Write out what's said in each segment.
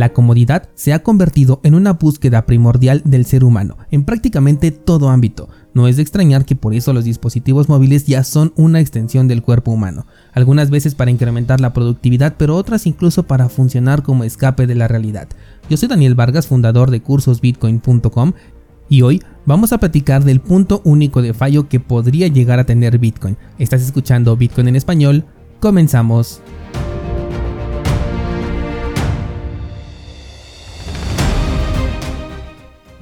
la comodidad se ha convertido en una búsqueda primordial del ser humano en prácticamente todo ámbito. No es de extrañar que por eso los dispositivos móviles ya son una extensión del cuerpo humano, algunas veces para incrementar la productividad, pero otras incluso para funcionar como escape de la realidad. Yo soy Daniel Vargas, fundador de cursosbitcoin.com y hoy vamos a platicar del punto único de fallo que podría llegar a tener Bitcoin. Estás escuchando Bitcoin en español, comenzamos.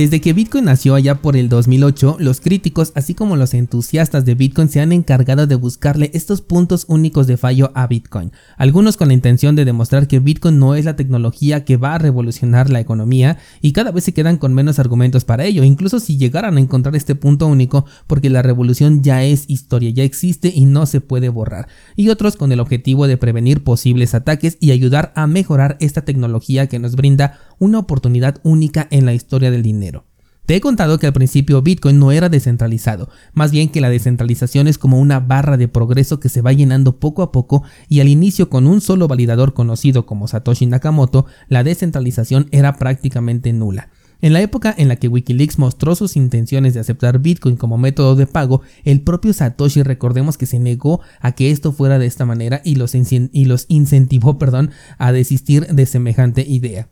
Desde que Bitcoin nació allá por el 2008, los críticos, así como los entusiastas de Bitcoin, se han encargado de buscarle estos puntos únicos de fallo a Bitcoin. Algunos con la intención de demostrar que Bitcoin no es la tecnología que va a revolucionar la economía y cada vez se quedan con menos argumentos para ello, incluso si llegaran a encontrar este punto único porque la revolución ya es historia, ya existe y no se puede borrar. Y otros con el objetivo de prevenir posibles ataques y ayudar a mejorar esta tecnología que nos brinda una oportunidad única en la historia del dinero. Te he contado que al principio Bitcoin no era descentralizado, más bien que la descentralización es como una barra de progreso que se va llenando poco a poco y al inicio con un solo validador conocido como Satoshi Nakamoto, la descentralización era prácticamente nula. En la época en la que Wikileaks mostró sus intenciones de aceptar Bitcoin como método de pago, el propio Satoshi recordemos que se negó a que esto fuera de esta manera y los, y los incentivó perdón, a desistir de semejante idea.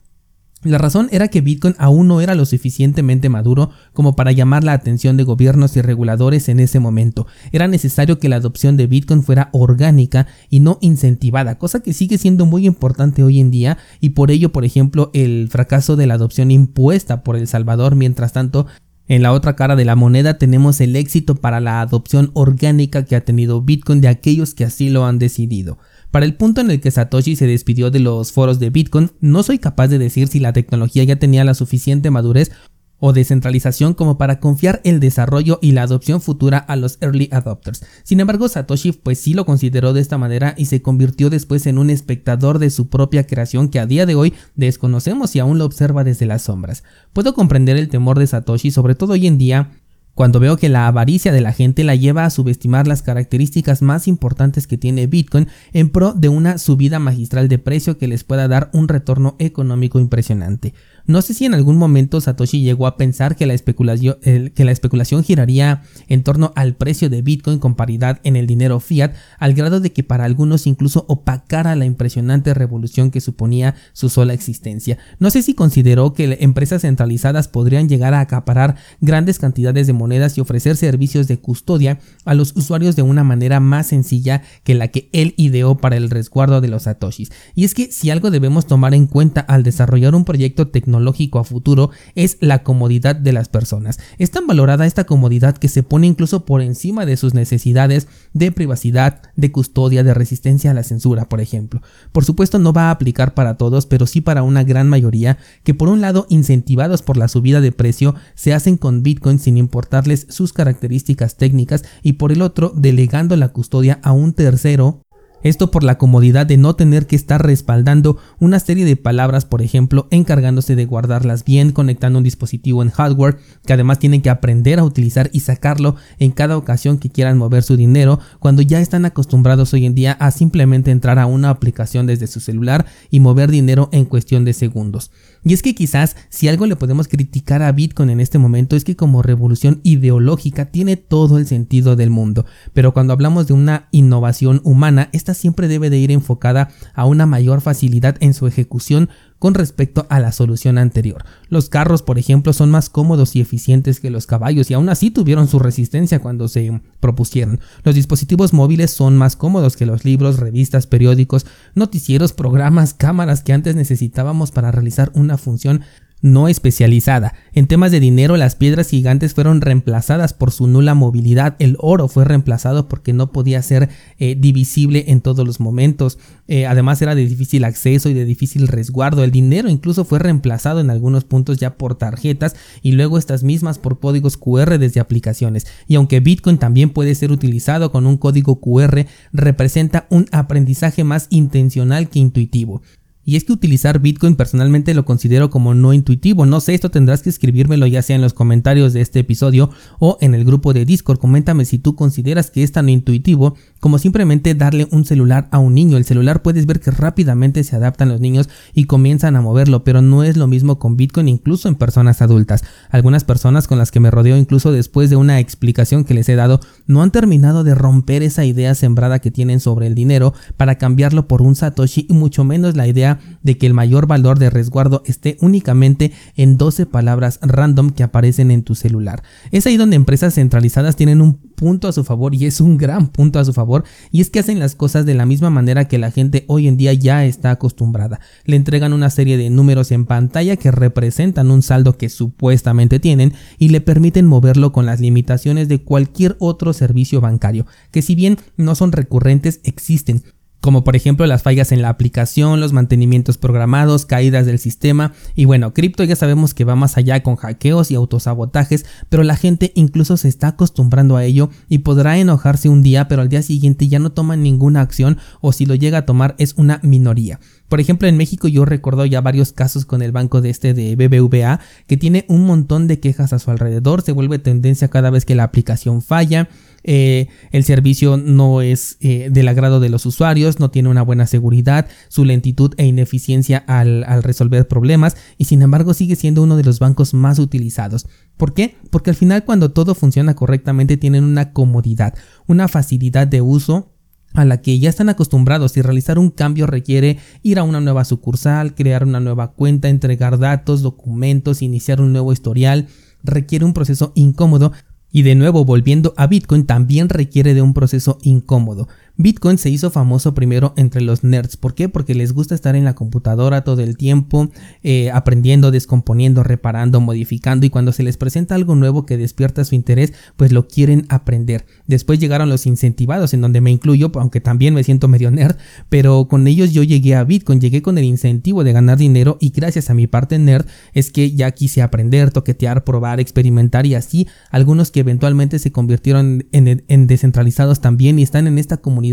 La razón era que Bitcoin aún no era lo suficientemente maduro como para llamar la atención de gobiernos y reguladores en ese momento. Era necesario que la adopción de Bitcoin fuera orgánica y no incentivada, cosa que sigue siendo muy importante hoy en día y por ello, por ejemplo, el fracaso de la adopción impuesta por El Salvador, mientras tanto, en la otra cara de la moneda tenemos el éxito para la adopción orgánica que ha tenido Bitcoin de aquellos que así lo han decidido. Para el punto en el que Satoshi se despidió de los foros de Bitcoin, no soy capaz de decir si la tecnología ya tenía la suficiente madurez o descentralización como para confiar el desarrollo y la adopción futura a los early adopters. Sin embargo, Satoshi pues sí lo consideró de esta manera y se convirtió después en un espectador de su propia creación que a día de hoy desconocemos y aún lo observa desde las sombras. Puedo comprender el temor de Satoshi, sobre todo hoy en día, cuando veo que la avaricia de la gente la lleva a subestimar las características más importantes que tiene Bitcoin en pro de una subida magistral de precio que les pueda dar un retorno económico impresionante. No sé si en algún momento Satoshi llegó a pensar que la, especulación, que la especulación giraría en torno al precio de Bitcoin con paridad en el dinero fiat, al grado de que para algunos incluso opacara la impresionante revolución que suponía su sola existencia. No sé si consideró que empresas centralizadas podrían llegar a acaparar grandes cantidades de monedas y ofrecer servicios de custodia a los usuarios de una manera más sencilla que la que él ideó para el resguardo de los Satoshis. Y es que si algo debemos tomar en cuenta al desarrollar un proyecto tecnológico, tecnológico a futuro es la comodidad de las personas. Es tan valorada esta comodidad que se pone incluso por encima de sus necesidades de privacidad, de custodia, de resistencia a la censura, por ejemplo. Por supuesto no va a aplicar para todos, pero sí para una gran mayoría que por un lado incentivados por la subida de precio se hacen con Bitcoin sin importarles sus características técnicas y por el otro delegando la custodia a un tercero esto por la comodidad de no tener que estar respaldando una serie de palabras, por ejemplo, encargándose de guardarlas bien, conectando un dispositivo en hardware, que además tienen que aprender a utilizar y sacarlo en cada ocasión que quieran mover su dinero, cuando ya están acostumbrados hoy en día a simplemente entrar a una aplicación desde su celular y mover dinero en cuestión de segundos. Y es que quizás si algo le podemos criticar a Bitcoin en este momento es que como revolución ideológica tiene todo el sentido del mundo, pero cuando hablamos de una innovación humana, siempre debe de ir enfocada a una mayor facilidad en su ejecución con respecto a la solución anterior. Los carros, por ejemplo, son más cómodos y eficientes que los caballos y aún así tuvieron su resistencia cuando se propusieron. Los dispositivos móviles son más cómodos que los libros, revistas, periódicos, noticieros, programas, cámaras que antes necesitábamos para realizar una función no especializada. En temas de dinero, las piedras gigantes fueron reemplazadas por su nula movilidad. El oro fue reemplazado porque no podía ser eh, divisible en todos los momentos. Eh, además era de difícil acceso y de difícil resguardo. El dinero incluso fue reemplazado en algunos puntos ya por tarjetas y luego estas mismas por códigos QR desde aplicaciones. Y aunque Bitcoin también puede ser utilizado con un código QR, representa un aprendizaje más intencional que intuitivo. Y es que utilizar Bitcoin personalmente lo considero como no intuitivo. No sé, esto tendrás que escribírmelo ya sea en los comentarios de este episodio o en el grupo de Discord. Coméntame si tú consideras que es tan intuitivo como simplemente darle un celular a un niño. El celular puedes ver que rápidamente se adaptan los niños y comienzan a moverlo, pero no es lo mismo con Bitcoin incluso en personas adultas. Algunas personas con las que me rodeo incluso después de una explicación que les he dado no han terminado de romper esa idea sembrada que tienen sobre el dinero para cambiarlo por un satoshi y mucho menos la idea de que el mayor valor de resguardo esté únicamente en 12 palabras random que aparecen en tu celular. Es ahí donde empresas centralizadas tienen un punto a su favor y es un gran punto a su favor y es que hacen las cosas de la misma manera que la gente hoy en día ya está acostumbrada. Le entregan una serie de números en pantalla que representan un saldo que supuestamente tienen y le permiten moverlo con las limitaciones de cualquier otro servicio bancario, que si bien no son recurrentes existen como por ejemplo las fallas en la aplicación, los mantenimientos programados, caídas del sistema y bueno, cripto ya sabemos que va más allá con hackeos y autosabotajes, pero la gente incluso se está acostumbrando a ello y podrá enojarse un día, pero al día siguiente ya no toma ninguna acción o si lo llega a tomar es una minoría. Por ejemplo, en México yo recuerdo ya varios casos con el banco de este de BBVA que tiene un montón de quejas a su alrededor, se vuelve tendencia cada vez que la aplicación falla, eh, el servicio no es eh, del agrado de los usuarios, no tiene una buena seguridad, su lentitud e ineficiencia al, al resolver problemas y sin embargo sigue siendo uno de los bancos más utilizados. ¿Por qué? Porque al final cuando todo funciona correctamente tienen una comodidad, una facilidad de uso a la que ya están acostumbrados y realizar un cambio requiere ir a una nueva sucursal, crear una nueva cuenta, entregar datos, documentos, iniciar un nuevo historial, requiere un proceso incómodo y de nuevo, volviendo a Bitcoin, también requiere de un proceso incómodo. Bitcoin se hizo famoso primero entre los nerds. ¿Por qué? Porque les gusta estar en la computadora todo el tiempo, eh, aprendiendo, descomponiendo, reparando, modificando y cuando se les presenta algo nuevo que despierta su interés, pues lo quieren aprender. Después llegaron los incentivados, en donde me incluyo, aunque también me siento medio nerd, pero con ellos yo llegué a Bitcoin, llegué con el incentivo de ganar dinero y gracias a mi parte nerd es que ya quise aprender, toquetear, probar, experimentar y así algunos que eventualmente se convirtieron en, en descentralizados también y están en esta comunidad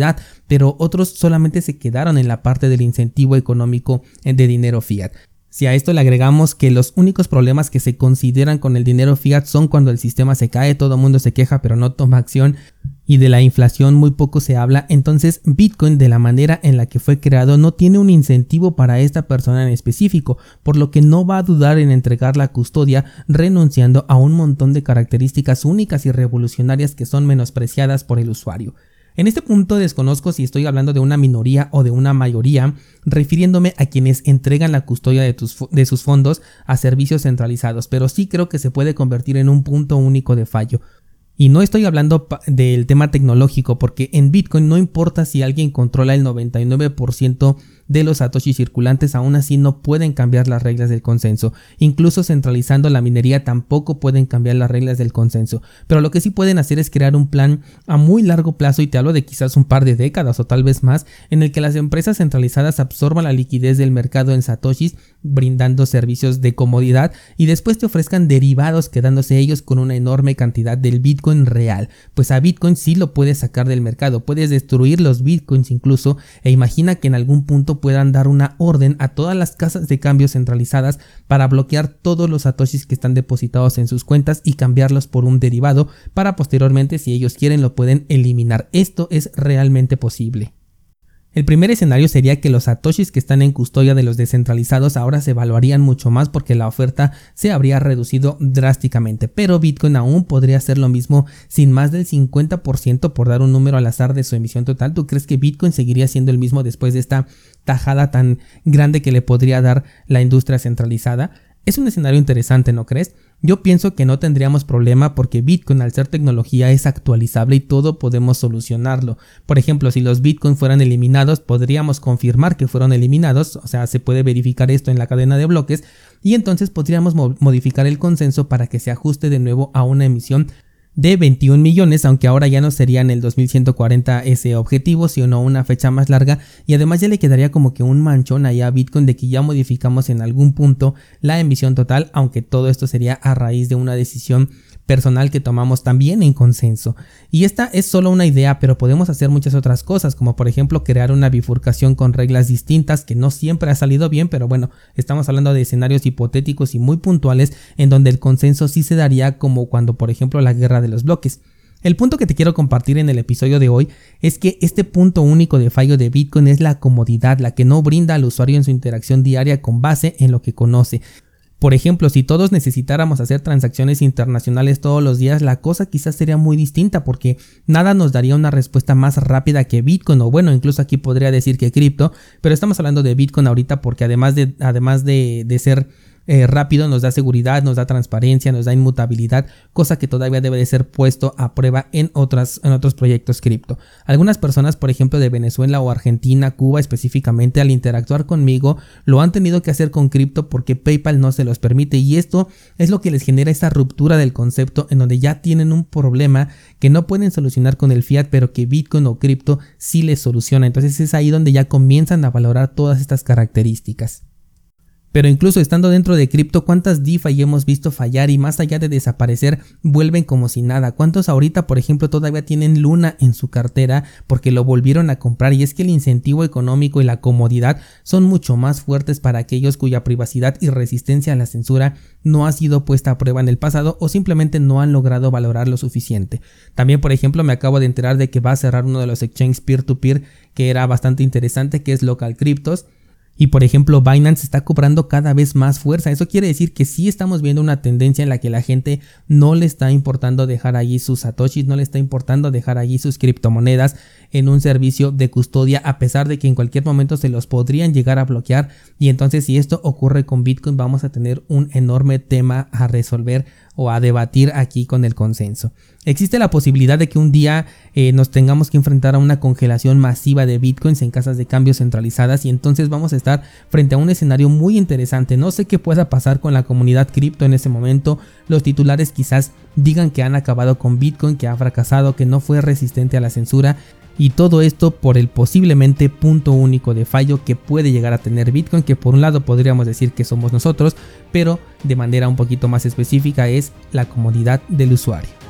pero otros solamente se quedaron en la parte del incentivo económico de dinero fiat. Si a esto le agregamos que los únicos problemas que se consideran con el dinero fiat son cuando el sistema se cae, todo el mundo se queja pero no toma acción y de la inflación muy poco se habla, entonces Bitcoin de la manera en la que fue creado no tiene un incentivo para esta persona en específico, por lo que no va a dudar en entregar la custodia renunciando a un montón de características únicas y revolucionarias que son menospreciadas por el usuario. En este punto desconozco si estoy hablando de una minoría o de una mayoría, refiriéndome a quienes entregan la custodia de, sus fondos a servicios centralizados, pero sí creo que se puede convertir en un punto único de fallo. Y no estoy hablando del tema tecnológico, porque en Bitcoin no importa si alguien controla el 99% de los satoshi circulantes aún así no pueden cambiar las reglas del consenso. Incluso centralizando la minería tampoco pueden cambiar las reglas del consenso. Pero lo que sí pueden hacer es crear un plan a muy largo plazo y te hablo de quizás un par de décadas o tal vez más en el que las empresas centralizadas absorban la liquidez del mercado en satoshis brindando servicios de comodidad y después te ofrezcan derivados quedándose ellos con una enorme cantidad del Bitcoin real. Pues a Bitcoin sí lo puedes sacar del mercado, puedes destruir los Bitcoins incluso e imagina que en algún punto puedan dar una orden a todas las casas de cambio centralizadas para bloquear todos los satoshis que están depositados en sus cuentas y cambiarlos por un derivado para posteriormente si ellos quieren lo pueden eliminar. Esto es realmente posible. El primer escenario sería que los satoshis que están en custodia de los descentralizados ahora se evaluarían mucho más porque la oferta se habría reducido drásticamente, pero Bitcoin aún podría hacer lo mismo sin más del 50% por dar un número al azar de su emisión total. ¿Tú crees que Bitcoin seguiría siendo el mismo después de esta tajada tan grande que le podría dar la industria centralizada? Es un escenario interesante, ¿no crees? Yo pienso que no tendríamos problema porque Bitcoin al ser tecnología es actualizable y todo podemos solucionarlo. Por ejemplo, si los Bitcoin fueran eliminados, podríamos confirmar que fueron eliminados, o sea, se puede verificar esto en la cadena de bloques y entonces podríamos modificar el consenso para que se ajuste de nuevo a una emisión de 21 millones, aunque ahora ya no sería en el 2140 ese objetivo, sino una fecha más larga. Y además ya le quedaría como que un manchón ahí a Bitcoin de que ya modificamos en algún punto la emisión total, aunque todo esto sería a raíz de una decisión personal que tomamos también en consenso. Y esta es solo una idea, pero podemos hacer muchas otras cosas, como por ejemplo crear una bifurcación con reglas distintas que no siempre ha salido bien, pero bueno, estamos hablando de escenarios hipotéticos y muy puntuales en donde el consenso sí se daría como cuando por ejemplo la guerra de los bloques. El punto que te quiero compartir en el episodio de hoy es que este punto único de fallo de Bitcoin es la comodidad, la que no brinda al usuario en su interacción diaria con base en lo que conoce. Por ejemplo, si todos necesitáramos hacer transacciones internacionales todos los días, la cosa quizás sería muy distinta porque nada nos daría una respuesta más rápida que Bitcoin o bueno, incluso aquí podría decir que cripto, pero estamos hablando de Bitcoin ahorita porque además de, además de, de ser eh, rápido, nos da seguridad, nos da transparencia, nos da inmutabilidad, cosa que todavía debe de ser puesto a prueba en, otras, en otros proyectos cripto. Algunas personas, por ejemplo, de Venezuela o Argentina, Cuba específicamente, al interactuar conmigo, lo han tenido que hacer con cripto porque PayPal no se los permite y esto es lo que les genera esa ruptura del concepto en donde ya tienen un problema que no pueden solucionar con el fiat, pero que Bitcoin o cripto sí les soluciona. Entonces es ahí donde ya comienzan a valorar todas estas características. Pero incluso estando dentro de cripto, ¿cuántas DeFi hemos visto fallar y más allá de desaparecer, vuelven como si nada? ¿Cuántos ahorita, por ejemplo, todavía tienen Luna en su cartera porque lo volvieron a comprar? Y es que el incentivo económico y la comodidad son mucho más fuertes para aquellos cuya privacidad y resistencia a la censura no ha sido puesta a prueba en el pasado o simplemente no han logrado valorar lo suficiente. También, por ejemplo, me acabo de enterar de que va a cerrar uno de los exchanges peer-to-peer que era bastante interesante, que es Local Cryptos y por ejemplo, Binance está cobrando cada vez más fuerza. Eso quiere decir que sí estamos viendo una tendencia en la que la gente no le está importando dejar allí sus satoshis, no le está importando dejar allí sus criptomonedas en un servicio de custodia, a pesar de que en cualquier momento se los podrían llegar a bloquear. Y entonces, si esto ocurre con Bitcoin, vamos a tener un enorme tema a resolver o a debatir aquí con el consenso. Existe la posibilidad de que un día eh, nos tengamos que enfrentar a una congelación masiva de bitcoins en casas de cambio centralizadas y entonces vamos a estar frente a un escenario muy interesante. No sé qué pueda pasar con la comunidad cripto en ese momento. Los titulares quizás digan que han acabado con bitcoin, que ha fracasado, que no fue resistente a la censura. Y todo esto por el posiblemente punto único de fallo que puede llegar a tener Bitcoin, que por un lado podríamos decir que somos nosotros, pero de manera un poquito más específica es la comodidad del usuario.